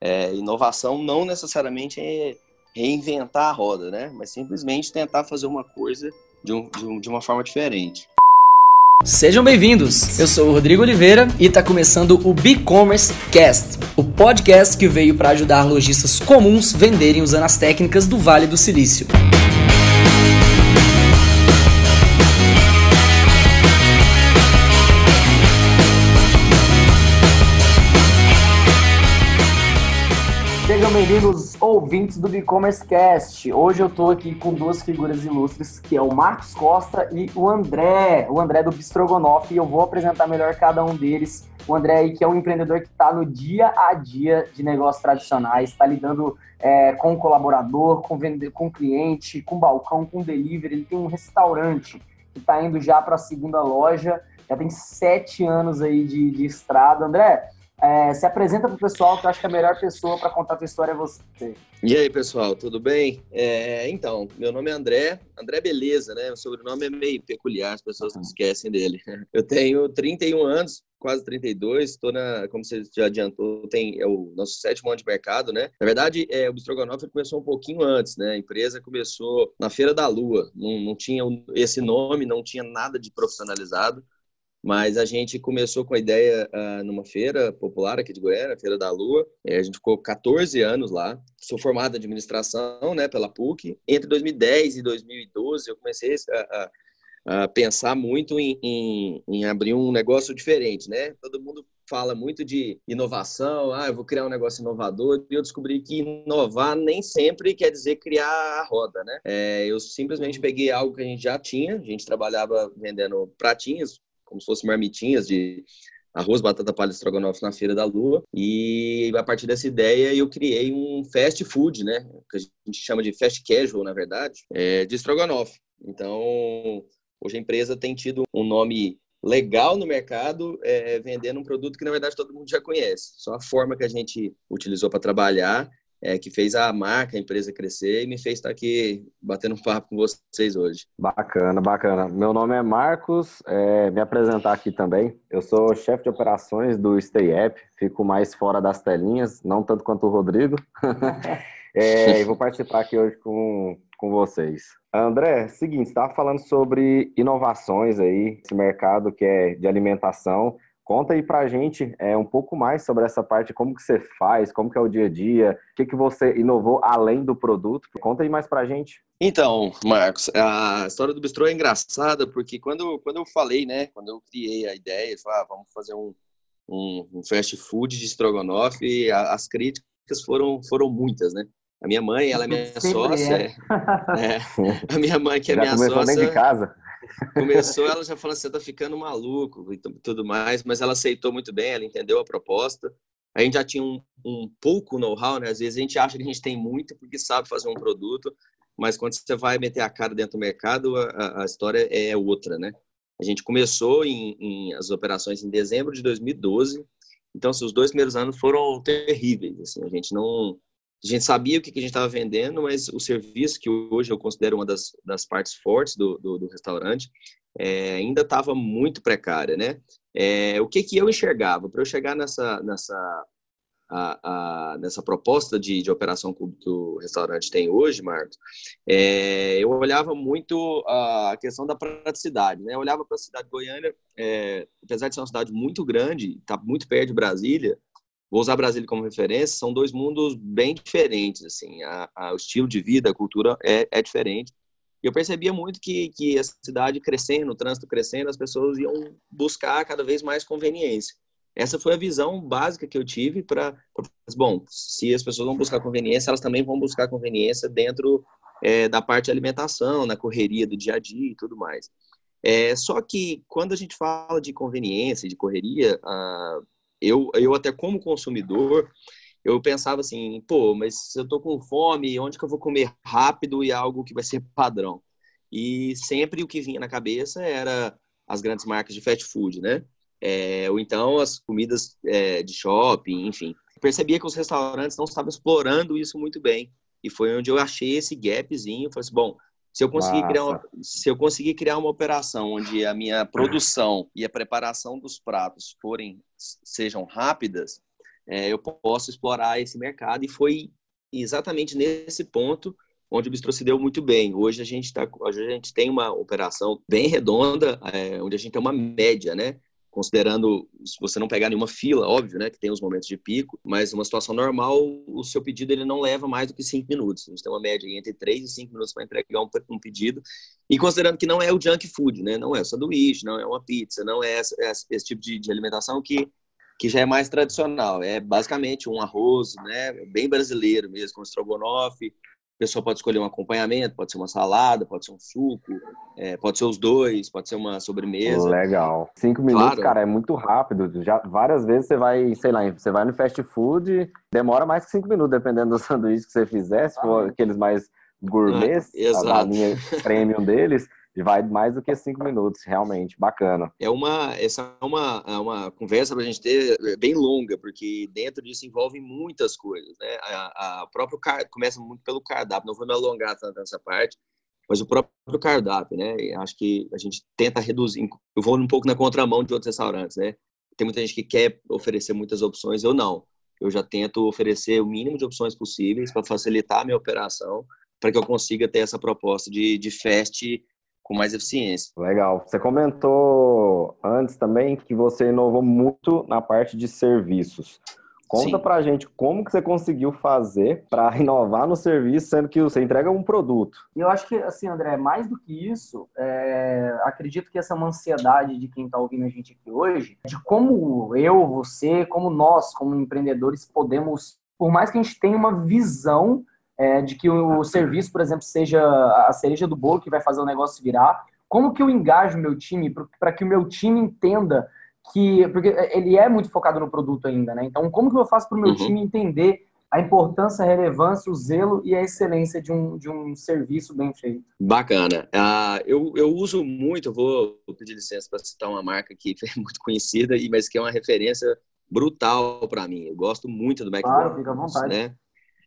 É, inovação não necessariamente é reinventar a roda, né? Mas simplesmente tentar fazer uma coisa de, um, de, um, de uma forma diferente. Sejam bem-vindos! Eu sou o Rodrigo Oliveira e está começando o B-Commerce Cast, o podcast que veio para ajudar lojistas comuns venderem usando as técnicas do Vale do Silício. Bem-vindos, ouvintes do e-commerce cast. Hoje eu estou aqui com duas figuras ilustres, que é o Marcos Costa e o André, o André do Bistrogonoff, e eu vou apresentar melhor cada um deles. O André aí, que é um empreendedor que está no dia a dia de negócios tradicionais, está lidando é, com colaborador, com, vende com cliente, com balcão, com delivery. Ele tem um restaurante que está indo já para a segunda loja, já tem sete anos aí de, de estrada. André, é, se apresenta para o pessoal, que eu acho que a melhor pessoa para contar a tua história é você. E aí, pessoal, tudo bem? É, então, meu nome é André, André Beleza, né? O sobrenome é meio peculiar, as pessoas não esquecem dele. Eu tenho 31 anos, quase 32, estou na, como você já adiantou, tem é o nosso sétimo ano de mercado, né? Na verdade, é, o Bistrogonoff começou um pouquinho antes, né? A empresa começou na Feira da Lua, não, não tinha esse nome, não tinha nada de profissionalizado. Mas a gente começou com a ideia uh, numa feira popular aqui de Goiânia, Feira da Lua. A gente ficou 14 anos lá. Sou formado em administração né, pela PUC. Entre 2010 e 2012, eu comecei a, a, a pensar muito em, em, em, abrir um negócio diferente. Né? Todo mundo fala muito de inovação, ah, eu vou criar um negócio inovador, e eu descobri que inovar nem sempre quer dizer criar a roda, né? É, eu simplesmente peguei algo que a gente já tinha, a gente trabalhava vendendo pratinhos, como se fossem marmitinhas de arroz, batata palha estrogonofe na Feira da Lua. E a partir dessa ideia eu criei um fast food, né? Que a gente chama de fast casual, na verdade, é, de estrogonofe. Então, hoje a empresa tem tido um nome legal no mercado, é, vendendo um produto que na verdade todo mundo já conhece. Só a forma que a gente utilizou para trabalhar é, que fez a marca, a empresa crescer e me fez estar aqui batendo um papo com vocês hoje. Bacana, bacana. Meu nome é Marcos, é, me apresentar aqui também. Eu sou chefe de operações do Stay App, fico mais fora das telinhas, não tanto quanto o Rodrigo. é, e vou participar aqui hoje com, com vocês. André, seguinte, estava falando sobre inovações aí, esse mercado que é de alimentação. Conta aí pra gente é, um pouco mais sobre essa parte, como que você faz, como que é o dia a dia, o que, que você inovou além do produto. Conta aí mais pra gente. Então, Marcos, a história do bistrô é engraçada, porque quando, quando eu falei, né, quando eu criei a ideia, eu falei, ah, vamos fazer um, um, um fast food de estrogonofe, as críticas foram, foram muitas, né? A minha mãe, ela é minha Sempre sócia. É. É, a minha mãe, que é Já minha começou sócia. Nem de casa. Começou, ela já falou assim, tá ficando maluco e tudo mais, mas ela aceitou muito bem, ela entendeu a proposta. A gente já tinha um, um pouco know-how, né? Às vezes a gente acha que a gente tem muito porque sabe fazer um produto, mas quando você vai meter a cara dentro do mercado, a, a história é outra, né? A gente começou em, em, as operações em dezembro de 2012, então assim, os dois primeiros anos foram terríveis. Assim, a gente não a gente sabia o que, a gente estava vendendo, mas o serviço, que hoje eu considero uma das, das partes fortes do, do, do restaurante, é, ainda estava muito precária, né? É, o que, que eu enxergava? Para eu chegar nessa, nessa, a, a, nessa proposta de, de operação que o restaurante tem hoje, Marcos, é, eu olhava muito a questão da praticidade, né? Eu olhava para a cidade de Goiânia, é, apesar de ser uma cidade muito grande, está muito perto de Brasília, vou usar Brasília como referência, são dois mundos bem diferentes, assim, a, a, o estilo de vida, a cultura é, é diferente. E eu percebia muito que, que a cidade crescendo, o trânsito crescendo, as pessoas iam buscar cada vez mais conveniência. Essa foi a visão básica que eu tive para, bom, se as pessoas vão buscar conveniência, elas também vão buscar conveniência dentro é, da parte de alimentação, na correria do dia a dia e tudo mais. É, só que quando a gente fala de conveniência, de correria, ah, eu, eu até como consumidor, eu pensava assim, pô, mas eu tô com fome, onde que eu vou comer rápido e algo que vai ser padrão? E sempre o que vinha na cabeça era as grandes marcas de fast food, né? É, ou então as comidas é, de shopping, enfim. percebia que os restaurantes não estavam explorando isso muito bem. E foi onde eu achei esse gapzinho. Falei assim, bom, se eu conseguir criar uma, se eu conseguir criar uma operação onde a minha produção e a preparação dos pratos forem sejam rápidas, é, eu posso explorar esse mercado. E foi exatamente nesse ponto onde o Bistro se deu muito bem. Hoje a gente, tá, a gente tem uma operação bem redonda, é, onde a gente tem uma média, né? Considerando, se você não pegar nenhuma fila, óbvio, né, que tem os momentos de pico, mas uma situação normal, o seu pedido ele não leva mais do que cinco minutos. A gente tem uma média entre três e cinco minutos para entregar um, um, pedido. E considerando que não é o junk food, né, não é o sanduíche, não é uma pizza, não é esse, tipo de, de alimentação que que já é mais tradicional. É basicamente um arroz, né, bem brasileiro mesmo, com estrogonofe, pessoa pode escolher um acompanhamento, pode ser uma salada, pode ser um suco, é, pode ser os dois, pode ser uma sobremesa. Legal. Cinco minutos, claro. cara, é muito rápido. Já várias vezes você vai, sei lá, você vai no fast food, demora mais que cinco minutos, dependendo do sanduíche que você fizer, se for aqueles mais gourmets, ah, a linha premium deles vai mais do que cinco minutos, realmente, bacana. É uma, essa é uma, é uma conversa para a gente ter é, bem longa, porque dentro disso envolve muitas coisas, né? A, a próprio começa muito pelo cardápio, não vou me alongar tanto nessa parte, mas o próprio cardápio, né? Acho que a gente tenta reduzir, eu vou um pouco na contramão de outros restaurantes, né? Tem muita gente que quer oferecer muitas opções, eu não. Eu já tento oferecer o mínimo de opções possíveis para facilitar a minha operação, para que eu consiga ter essa proposta de, de fast com mais eficiência. Legal. Você comentou antes também que você inovou muito na parte de serviços. Conta Sim. pra gente como que você conseguiu fazer para inovar no serviço, sendo que você entrega um produto. Eu acho que, assim, André, mais do que isso, é... acredito que essa ansiedade de quem está ouvindo a gente aqui hoje, de como eu, você, como nós, como empreendedores, podemos, por mais que a gente tenha uma visão é, de que o serviço, por exemplo, seja a cereja do bolo que vai fazer o negócio virar. Como que eu engajo o meu time para que o meu time entenda que. Porque ele é muito focado no produto ainda, né? Então, como que eu faço para o meu uhum. time entender a importância, a relevância, o zelo e a excelência de um, de um serviço bem feito? Bacana. Uh, eu, eu uso muito, eu vou pedir licença para citar uma marca que é muito conhecida, mas que é uma referência brutal para mim. Eu gosto muito do McDonald's. Claro, fica à vontade. Né?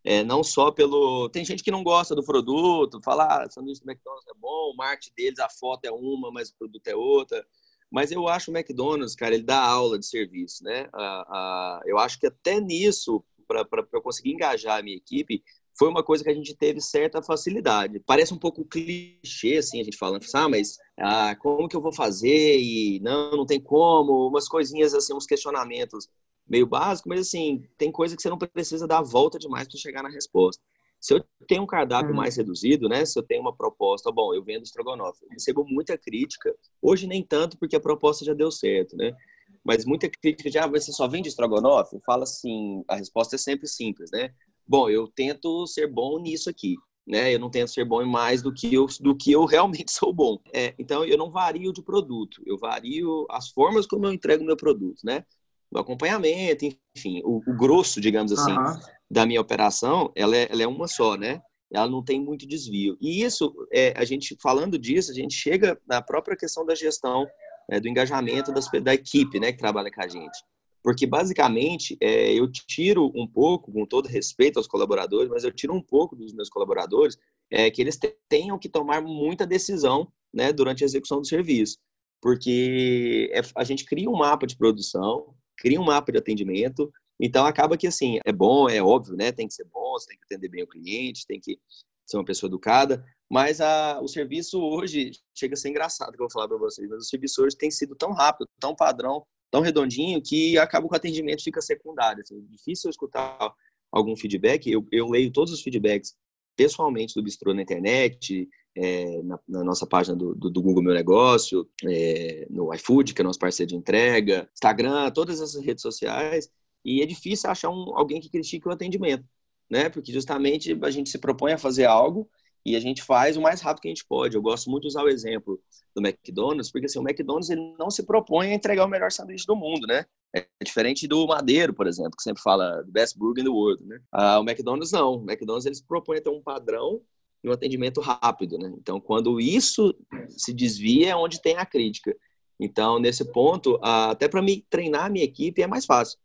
É, não só pelo. Tem gente que não gosta do produto, fala, ah, sanduíche do McDonald's é bom, o marketing deles, a foto é uma, mas o produto é outra. Mas eu acho o McDonald's, cara, ele dá aula de serviço, né? Ah, ah, eu acho que até nisso, para eu conseguir engajar a minha equipe, foi uma coisa que a gente teve certa facilidade. Parece um pouco clichê, assim, a gente falando, ah, mas ah, como que eu vou fazer? E não, não tem como, umas coisinhas, assim, uns questionamentos meio básico, mas assim, tem coisa que você não precisa dar a volta demais para chegar na resposta. Se eu tenho um cardápio hum. mais reduzido, né? Se eu tenho uma proposta, bom, eu vendo estrogonofe, eu recebo muita crítica. Hoje nem tanto, porque a proposta já deu certo, né? Mas muita crítica de, ah, você só vende estrogonofe? Fala assim, a resposta é sempre simples, né? Bom, eu tento ser bom nisso aqui, né? Eu não tento ser bom em mais do que eu, do que eu realmente sou bom. É, então, eu não vario de produto, eu vario as formas como eu entrego meu produto, né? Do acompanhamento, enfim, o, o grosso, digamos assim, uhum. da minha operação, ela é, ela é uma só, né? Ela não tem muito desvio. E isso, é, a gente falando disso, a gente chega na própria questão da gestão, é, do engajamento das, da equipe, né, que trabalha com a gente. Porque, basicamente, é, eu tiro um pouco, com todo respeito aos colaboradores, mas eu tiro um pouco dos meus colaboradores, é, que eles tenham que tomar muita decisão né, durante a execução do serviço. Porque é, a gente cria um mapa de produção, cria um mapa de atendimento. Então acaba que assim, é bom, é óbvio, né? Tem que ser bom, você tem que atender bem o cliente, tem que ser uma pessoa educada, mas a, o serviço hoje chega a ser engraçado que eu vou falar para vocês, mas o serviço hoje tem sido tão rápido, tão padrão, tão redondinho que acaba que o atendimento fica secundário. Assim, é difícil eu escutar algum feedback. Eu, eu leio todos os feedbacks pessoalmente do Bistrô na internet, é, na, na, nossa página do, do, do, Google Meu Negócio, é, no iFood, que é nosso parceiro de entrega, Instagram, todas essas redes sociais, e é difícil achar um, alguém que critique o atendimento, né? Porque justamente a gente se propõe a fazer algo e a gente faz o mais rápido que a gente pode. Eu gosto muito de usar o exemplo do McDonald's, porque assim, o McDonald's ele não se propõe a entregar o melhor sanduíche do mundo, né? É diferente do Madeiro, por exemplo, que sempre fala best burger in the world, né? Ah, o McDonald's não. O McDonald's ele se propõe a ter um padrão e um atendimento rápido, né? Então, quando isso se desvia, é onde tem a crítica. Então, nesse ponto, até para me treinar a minha equipe é mais fácil,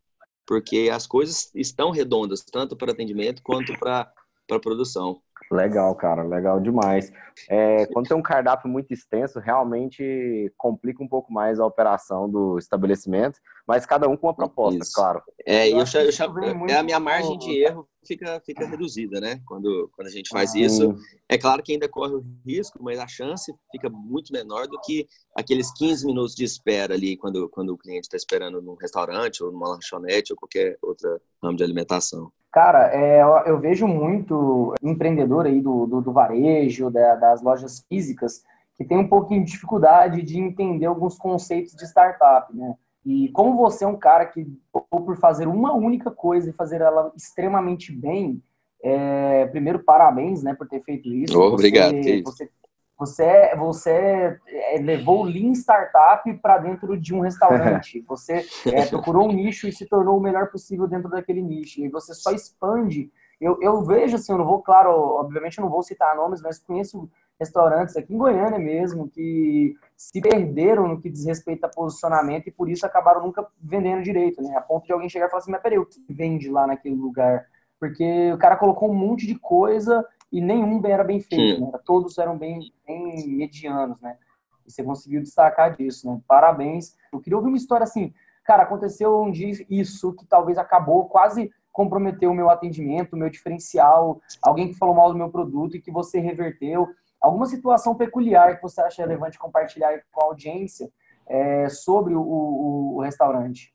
porque as coisas estão redondas, tanto para atendimento quanto para para produção. Legal, cara, legal demais. É, quando tem um cardápio muito extenso, realmente complica um pouco mais a operação do estabelecimento, mas cada um com uma proposta, Isso. claro. É, Eu eu, eu isso vem é a minha margem de erro fica, fica reduzida, né? Quando, quando a gente faz isso. Hum, É claro que ainda corre o risco, mas a chance fica muito menor do que aqueles 15 minutos de espera ali quando, quando o cliente está esperando num restaurante ou numa lanchonete ou qualquer outra ramo de alimentação. Cara, é, eu, vejo muito empreendedor aí do, do, do varejo, da- das lojas físicas, que tem um pouquinho de dificuldade de entender alguns conceitos de startup, né? E como você é um cara que optou por fazer uma única coisa e fazer ela extremamente bem, é, primeiro, parabéns, né, por ter feito isso. Oh, obrigado, Você, você, você, você é, levou o Lean Startup para dentro de um restaurante. Você é, procurou um nicho e se tornou o melhor possível dentro daquele nicho. E você só expande. Eu, eu vejo assim, eu não vou, claro, obviamente eu não vou citar nomes, mas conheço restaurantes aqui em Goiânia mesmo que se perderam no que diz respeito a posicionamento e por isso acabaram nunca vendendo direito, né? A ponto de alguém chegar e falar assim, mas peraí, o que vende lá naquele lugar? Porque o cara colocou um monte de coisa e nenhum era bem feito, né? Todos eram bem, bem medianos, né? E você conseguiu destacar disso, né? Parabéns. Eu queria ouvir uma história assim, cara, aconteceu um dia isso que talvez acabou, quase comprometeu o meu atendimento, o meu diferencial, alguém que falou mal do meu produto e que você reverteu. Alguma situação peculiar que você acha relevante compartilhar com a audiência é, sobre o, o, o restaurante?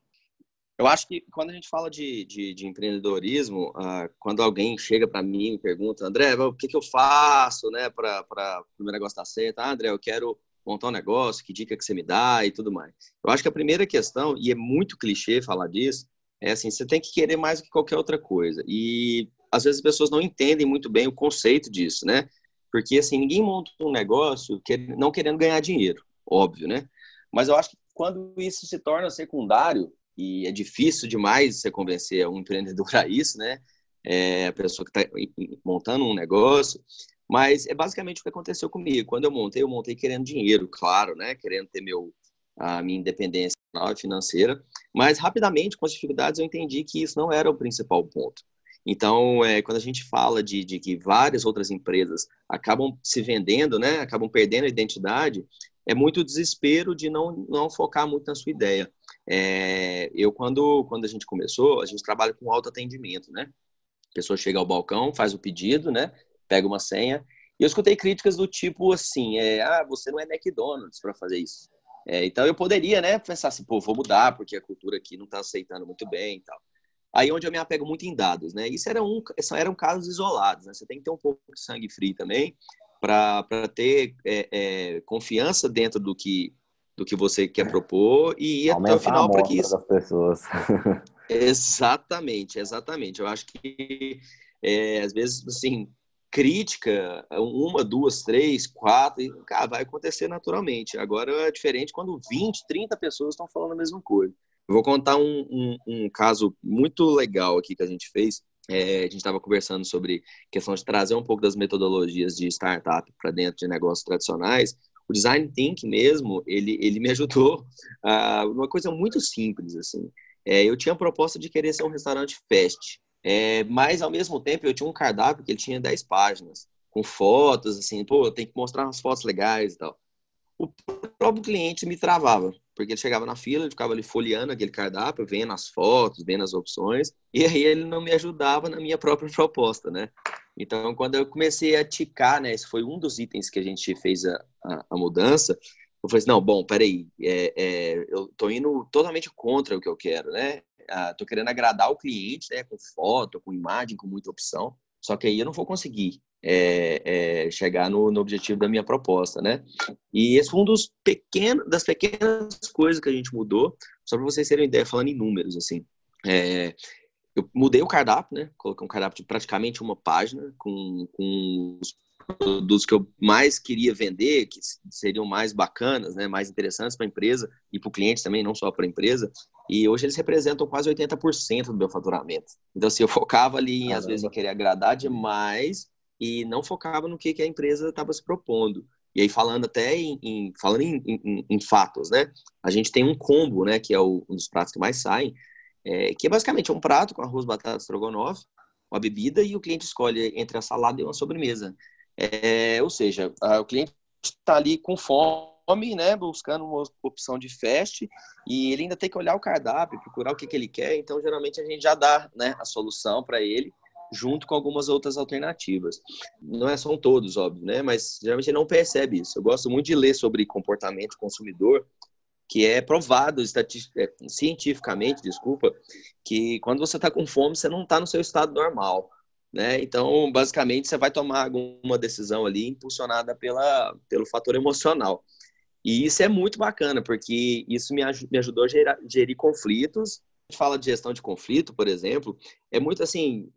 Eu acho que quando a gente fala de, de, de empreendedorismo, ah, quando alguém chega para mim e pergunta, André, o que, que eu faço né, para o meu negócio dar certo? Ah, André, eu quero montar um negócio, que dica que você me dá e tudo mais. Eu acho que a primeira questão, e é muito clichê falar disso, é assim, você tem que querer mais do que qualquer outra coisa. E às vezes as pessoas não entendem muito bem o conceito disso, né? Porque assim, ninguém monta um negócio não querendo ganhar dinheiro, óbvio, né? Mas eu acho que quando isso se torna secundário, e é difícil demais você convencer um empreendedor a isso, né? É a pessoa que está montando um negócio, mas é basicamente o que aconteceu comigo. Quando eu montei, eu montei querendo dinheiro, claro, né? Querendo ter meu a minha independência financeira, mas rapidamente com as dificuldades eu entendi que isso não era o principal ponto. Então, é, quando a gente fala de, de que várias outras empresas acabam se vendendo, né? Acabam perdendo a identidade, é muito desespero de não, não focar muito na sua ideia. É, eu, quando, quando a gente começou, a gente trabalha com autoatendimento, né? A pessoa chega ao balcão, faz o pedido, né? Pega uma senha. E eu escutei críticas do tipo assim, é, ah, você não é McDonald's para fazer isso. É, então eu poderia, né, pensar assim, pô, vou mudar porque a cultura aqui não está aceitando muito bem e tal. Aí onde eu me apego muito em dados, né? Isso era um, eram casos isolados, né? Você tem que ter um pouco de sangue frio também para ter é, é, confiança dentro do que do que você quer propor e ir Aumentar até o final para que isso. Das pessoas. exatamente, exatamente. Eu acho que é, às vezes assim crítica, uma, duas, três, quatro, e, cara, vai acontecer naturalmente. Agora é diferente quando 20, 30 pessoas estão falando a mesma coisa. Eu vou contar um, um, um caso muito legal aqui que a gente fez. É, a gente estava conversando sobre questão de trazer um pouco das metodologias de startup para dentro de negócios tradicionais. O design thinking mesmo, ele, ele me ajudou a uma coisa muito simples assim. É, eu tinha a proposta de querer ser um restaurante fast, é, mas ao mesmo tempo eu tinha um cardápio que ele tinha 10 páginas, com fotos, assim, pô, tenho que mostrar umas fotos legais e tal. O próprio cliente me travava, porque ele chegava na fila, ele ficava ali folheando aquele cardápio, vendo as fotos, vendo as opções, e aí ele não me ajudava na minha própria proposta, né? Então, quando eu comecei a ticar, né, esse foi um dos itens que a gente fez a, a, a mudança, eu falei assim, não, bom, peraí, é, é, eu tô indo totalmente contra o que eu quero, né? Ah, tô querendo agradar o cliente, né, com foto, com imagem, com muita opção, só que aí eu não vou conseguir é, é, chegar no, no, objetivo da minha proposta, né? E esse foi um dos pequenos, das pequenas coisas que a gente mudou, só para vocês terem uma ideia, falando em números, assim. É, eu mudei o cardápio, né? Coloquei um cardápio de praticamente uma página, com, com os produtos que eu mais queria vender, que seriam mais bacanas, né? Mais interessantes para a empresa e para o cliente também, não só para a empresa. E hoje eles representam quase 80% do meu faturamento. Então, assim, eu focava ali, Caramba. às vezes, em querer agradar demais e não focava no que, que a empresa estava se propondo. E aí, falando até em, em falando em, em, em, fatos, né? A gente tem um combo, né? Que é o, um dos pratos que mais saem, é, que é basicamente um prato com arroz, batata, estrogonofe, uma bebida e o cliente escolhe entre a salada e uma sobremesa. É, ou seja, o cliente está ali com fome, né, buscando uma opção de fast e ele ainda tem que olhar o cardápio, procurar o que, que ele quer. Então, geralmente a gente já dá, né, a solução para ele junto com algumas outras alternativas. Não é, são todos, óbvio, né? Mas geralmente não percebe isso. Eu gosto muito de ler sobre comportamento consumidor, que é provado é, cientificamente, desculpa, que quando você está com fome, você não está no seu estado normal. Né? Então, basicamente, você vai tomar alguma decisão ali impulsionada pela, pelo fator emocional. E isso é muito bacana, porque isso me, me ajudou a gerar, gerir conflitos. A gente fala de gestão de conflito, por exemplo, é muito assim,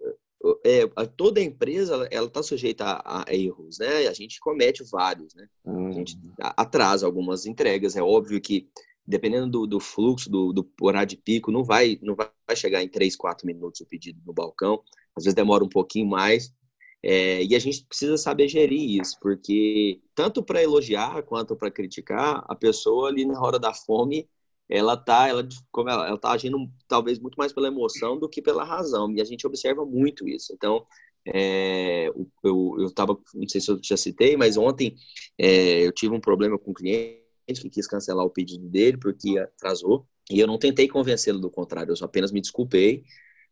é, toda empresa ela está sujeita a, a, erros, né? A gente comete vários, né? A gente uhum. atrasa algumas entregas. É óbvio que dependendo do, do fluxo, do, do, horário de pico, não vai, não vai chegar em 3, 4 minutos o pedido no balcão. Às vezes demora um pouquinho mais. É, e a gente precisa saber gerir isso, porque tanto para elogiar quanto para criticar, a pessoa ali na hora da fome, ela tá, ela, como ela, ela tá agindo talvez muito mais pela emoção do que pela razão, e a gente observa muito isso. Então, é, eu, eu tava, não sei se eu já citei, mas ontem é, eu tive um problema com um cliente que quis cancelar o pedido dele porque atrasou, e eu não tentei convencê-lo do contrário, eu apenas me desculpei,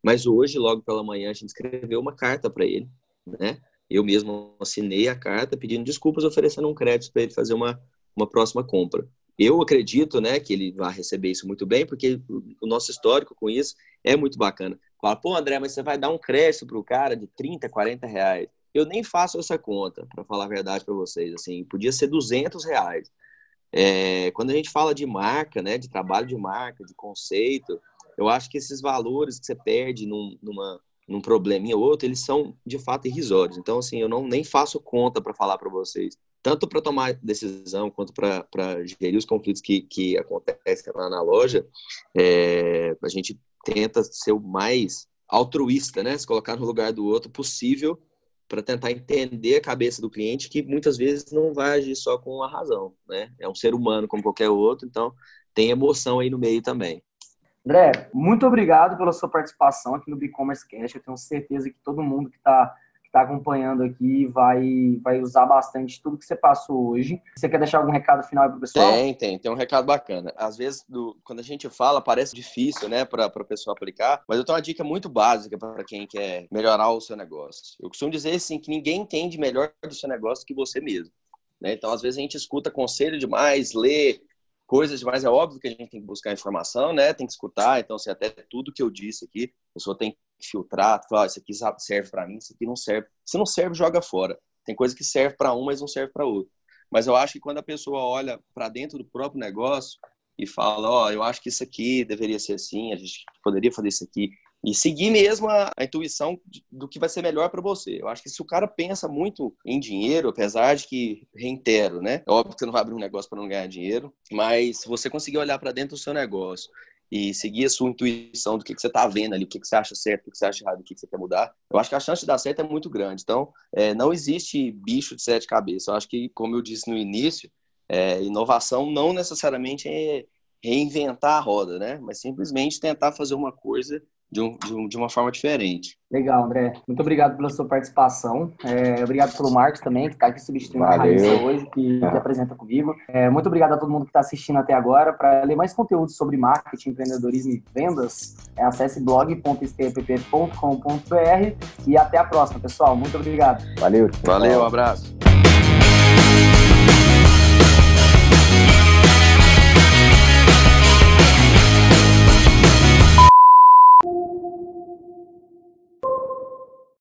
mas hoje, logo pela manhã, a gente escreveu uma carta para ele, né? Eu mesmo assinei a carta pedindo desculpas, oferecendo um crédito para ele fazer uma, uma próxima compra. Eu acredito, né, que ele vai receber isso muito bem, porque o nosso histórico com isso é muito bacana. Fala, pô, André, mas você vai dar um crédito para o cara de 30, 40 reais. Eu nem faço essa conta, para falar a verdade para vocês. Assim, podia ser 200 reais. É, quando a gente fala de marca, né, de trabalho de marca, de conceito, eu acho que esses valores que você perde num, numa, num probleminha ou outro, eles são de fato irrisórios. Então, assim, eu não nem faço conta para falar para vocês tanto para tomar decisão quanto para gerir os conflitos que, que acontecem lá na loja, é, a gente tenta ser o mais altruísta, né? Se colocar no lugar do outro possível para tentar entender a cabeça do cliente, que muitas vezes não vai agir só com a razão, né? É um ser humano como qualquer outro, então tem emoção aí no meio também. André, muito obrigado pela sua participação aqui no e-commerce Cash. Eu tenho certeza que todo mundo que está está acompanhando aqui vai, vai usar bastante tudo que você passou hoje. Você quer deixar algum recado final para o pessoal? Tem, tem. Tem um recado bacana. Às vezes, do, quando a gente fala, parece difícil, né, para a pessoa aplicar, mas eu tenho uma dica muito básica para quem quer melhorar o seu negócio. Eu costumo dizer, assim, que ninguém entende melhor do seu negócio que você mesmo. Né? Então, às vezes, a gente escuta conselho demais, lê coisas demais. É óbvio que a gente tem que buscar informação, né? Tem que escutar. Então, assim, até tudo que eu disse aqui, a pessoa tem filtrar, falar, oh, isso aqui serve para mim, isso aqui não serve. Se não serve, joga fora. Tem coisa que serve para um, mas não serve para outro. Mas eu acho que quando a pessoa olha para dentro do próprio negócio e fala, ó, oh, eu acho que isso aqui deveria ser assim, a gente poderia fazer isso aqui, e seguir mesmo a, a intuição do que vai ser melhor para você. Eu acho que se o cara pensa muito em dinheiro, apesar de que, reitero, né? É óbvio que você não vai abrir um negócio para não ganhar dinheiro, mas se você conseguir olhar para dentro do seu negócio e seguir a sua intuição do que, que você está vendo ali, o que, que você acha certo, o que, que você acha errado, o que, que você quer mudar, eu acho que a chance de dar certo é muito grande. Então, é, não existe bicho de sete cabeças. Eu acho que, como eu disse no início, é, inovação não necessariamente é reinventar a roda, né? Mas simplesmente tentar fazer uma coisa de, um, de, um, de, uma forma diferente. Legal, André. Muito obrigado pela sua participação. É, obrigado pelo Marcos também, que está aqui substituindo Valeu. a Raíssa hoje, que, que apresenta comigo. É, muito obrigado a todo mundo que está assistindo até agora. Para ler mais conteúdo sobre marketing, empreendedorismo e vendas, é, acesse blog.stepp.com.br e até a próxima, pessoal. Muito obrigado. Valeu. Valeu, um abraço.